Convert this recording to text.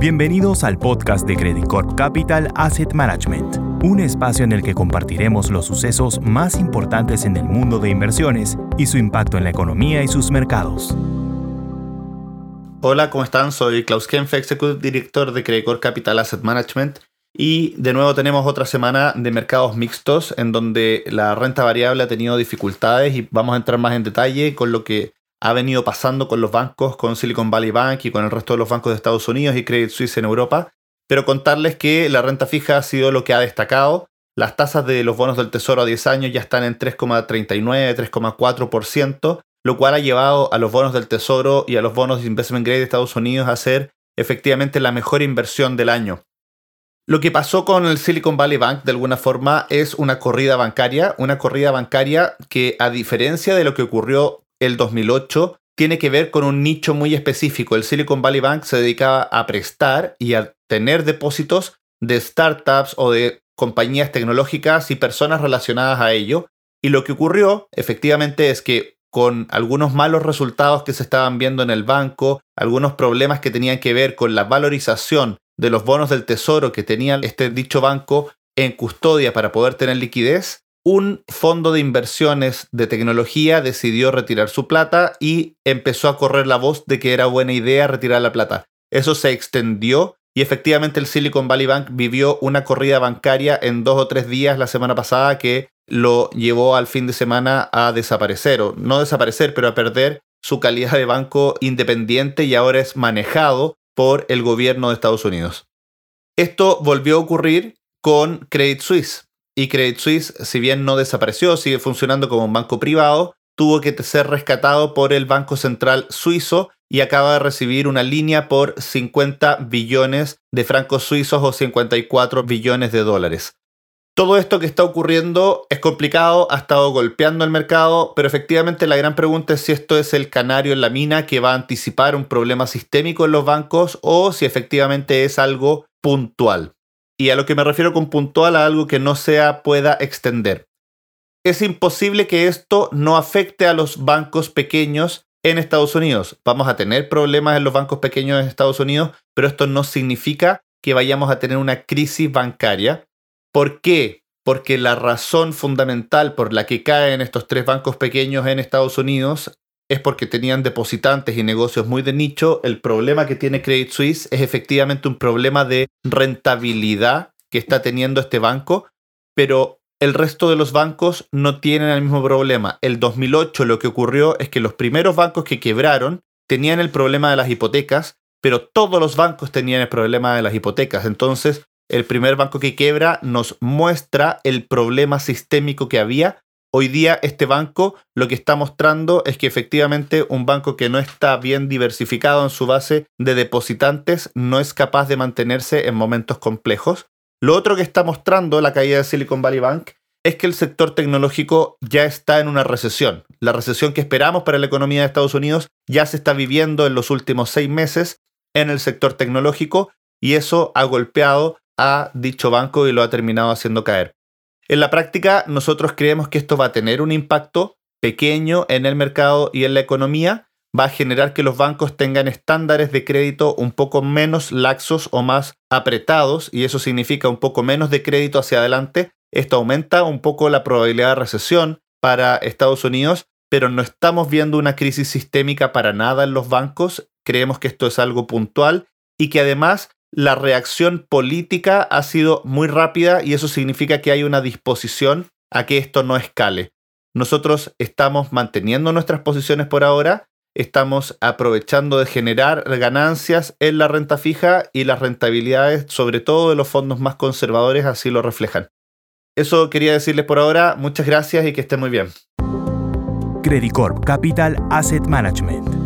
Bienvenidos al podcast de Credit Corp Capital Asset Management, un espacio en el que compartiremos los sucesos más importantes en el mundo de inversiones y su impacto en la economía y sus mercados. Hola, ¿cómo están? Soy Klaus Kempf, Executive Director de Credit Corp Capital Asset Management. Y de nuevo tenemos otra semana de mercados mixtos en donde la renta variable ha tenido dificultades y vamos a entrar más en detalle con lo que ha venido pasando con los bancos, con Silicon Valley Bank y con el resto de los bancos de Estados Unidos y Credit Suisse en Europa, pero contarles que la renta fija ha sido lo que ha destacado. Las tasas de los bonos del Tesoro a 10 años ya están en 3,39, 3,4%, lo cual ha llevado a los bonos del Tesoro y a los bonos de Investment Grade de Estados Unidos a ser efectivamente la mejor inversión del año. Lo que pasó con el Silicon Valley Bank de alguna forma es una corrida bancaria, una corrida bancaria que a diferencia de lo que ocurrió el 2008 tiene que ver con un nicho muy específico. El Silicon Valley Bank se dedicaba a prestar y a tener depósitos de startups o de compañías tecnológicas y personas relacionadas a ello. Y lo que ocurrió efectivamente es que con algunos malos resultados que se estaban viendo en el banco, algunos problemas que tenían que ver con la valorización de los bonos del tesoro que tenía este dicho banco en custodia para poder tener liquidez, un fondo de inversiones de tecnología decidió retirar su plata y empezó a correr la voz de que era buena idea retirar la plata. Eso se extendió y efectivamente el Silicon Valley Bank vivió una corrida bancaria en dos o tres días la semana pasada que lo llevó al fin de semana a desaparecer, o no desaparecer, pero a perder su calidad de banco independiente y ahora es manejado por el gobierno de Estados Unidos. Esto volvió a ocurrir con Credit Suisse. Y Credit Suisse, si bien no desapareció, sigue funcionando como un banco privado, tuvo que ser rescatado por el Banco Central Suizo y acaba de recibir una línea por 50 billones de francos suizos o 54 billones de dólares. Todo esto que está ocurriendo es complicado, ha estado golpeando el mercado, pero efectivamente la gran pregunta es si esto es el canario en la mina que va a anticipar un problema sistémico en los bancos o si efectivamente es algo puntual. Y a lo que me refiero con puntual a algo que no se pueda extender. Es imposible que esto no afecte a los bancos pequeños en Estados Unidos. Vamos a tener problemas en los bancos pequeños en Estados Unidos, pero esto no significa que vayamos a tener una crisis bancaria. ¿Por qué? Porque la razón fundamental por la que caen estos tres bancos pequeños en Estados Unidos es porque tenían depositantes y negocios muy de nicho. El problema que tiene Credit Suisse es efectivamente un problema de rentabilidad que está teniendo este banco, pero el resto de los bancos no tienen el mismo problema. El 2008 lo que ocurrió es que los primeros bancos que quebraron tenían el problema de las hipotecas, pero todos los bancos tenían el problema de las hipotecas. Entonces, el primer banco que quiebra nos muestra el problema sistémico que había Hoy día este banco lo que está mostrando es que efectivamente un banco que no está bien diversificado en su base de depositantes no es capaz de mantenerse en momentos complejos. Lo otro que está mostrando la caída de Silicon Valley Bank es que el sector tecnológico ya está en una recesión. La recesión que esperamos para la economía de Estados Unidos ya se está viviendo en los últimos seis meses en el sector tecnológico y eso ha golpeado a dicho banco y lo ha terminado haciendo caer. En la práctica, nosotros creemos que esto va a tener un impacto pequeño en el mercado y en la economía, va a generar que los bancos tengan estándares de crédito un poco menos laxos o más apretados, y eso significa un poco menos de crédito hacia adelante. Esto aumenta un poco la probabilidad de recesión para Estados Unidos, pero no estamos viendo una crisis sistémica para nada en los bancos. Creemos que esto es algo puntual y que además la reacción política ha sido muy rápida y eso significa que hay una disposición a que esto no escale. Nosotros estamos manteniendo nuestras posiciones por ahora, estamos aprovechando de generar ganancias en la renta fija y las rentabilidades, sobre todo de los fondos más conservadores, así lo reflejan. Eso quería decirles por ahora, muchas gracias y que estén muy bien. Credit Corp Capital Asset Management